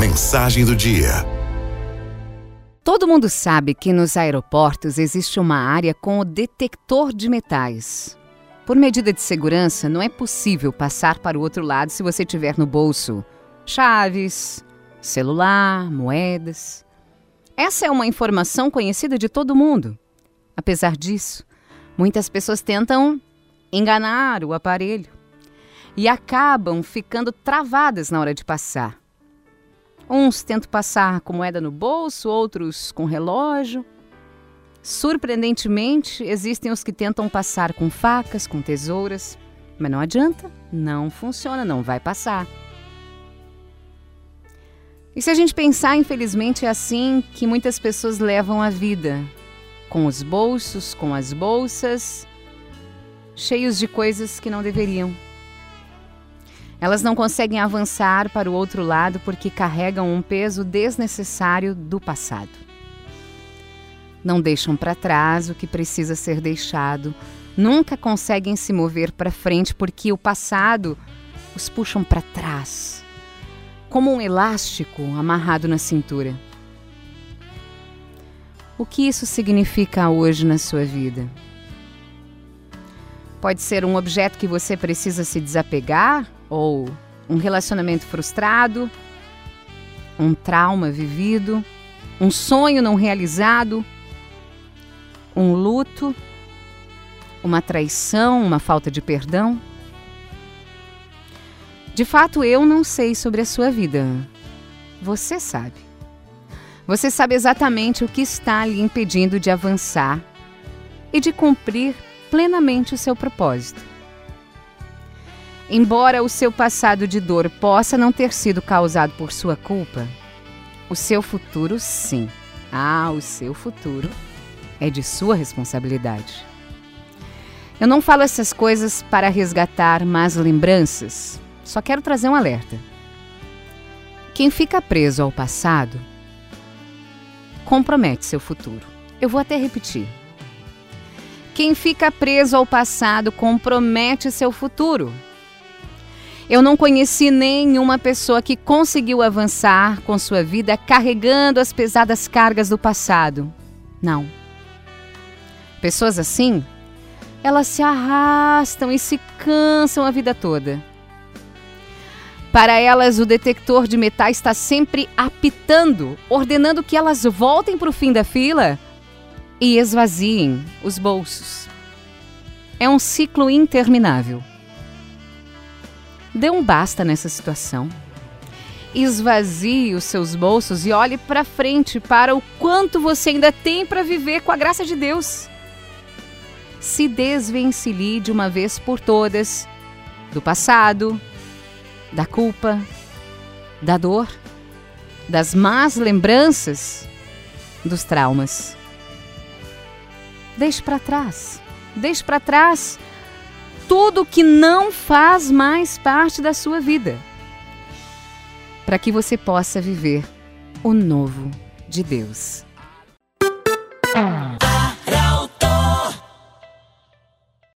Mensagem do dia. Todo mundo sabe que nos aeroportos existe uma área com o detector de metais. Por medida de segurança, não é possível passar para o outro lado se você tiver no bolso chaves, celular, moedas. Essa é uma informação conhecida de todo mundo. Apesar disso, muitas pessoas tentam enganar o aparelho e acabam ficando travadas na hora de passar. Uns tentam passar com moeda no bolso, outros com relógio. Surpreendentemente, existem os que tentam passar com facas, com tesouras, mas não adianta, não funciona, não vai passar. E se a gente pensar, infelizmente, é assim que muitas pessoas levam a vida, com os bolsos, com as bolsas, cheios de coisas que não deveriam. Elas não conseguem avançar para o outro lado porque carregam um peso desnecessário do passado. Não deixam para trás o que precisa ser deixado. Nunca conseguem se mover para frente porque o passado os puxam para trás, como um elástico amarrado na cintura. O que isso significa hoje na sua vida? Pode ser um objeto que você precisa se desapegar ou um relacionamento frustrado, um trauma vivido, um sonho não realizado, um luto, uma traição, uma falta de perdão. De fato, eu não sei sobre a sua vida. Você sabe. Você sabe exatamente o que está lhe impedindo de avançar e de cumprir plenamente o seu propósito. Embora o seu passado de dor possa não ter sido causado por sua culpa, o seu futuro sim. Ah, o seu futuro é de sua responsabilidade. Eu não falo essas coisas para resgatar más lembranças, só quero trazer um alerta. Quem fica preso ao passado compromete seu futuro. Eu vou até repetir. Quem fica preso ao passado compromete seu futuro. Eu não conheci nenhuma pessoa que conseguiu avançar com sua vida carregando as pesadas cargas do passado. Não. Pessoas assim, elas se arrastam e se cansam a vida toda. Para elas, o detector de metais está sempre apitando, ordenando que elas voltem para o fim da fila e esvaziem os bolsos. É um ciclo interminável. Dê um basta nessa situação. Esvazie os seus bolsos e olhe para frente para o quanto você ainda tem para viver com a graça de Deus. Se desvencilhe de uma vez por todas do passado, da culpa, da dor, das más lembranças, dos traumas. Deixe para trás. Deixe para trás tudo que não faz mais parte da sua vida, para que você possa viver o novo de Deus.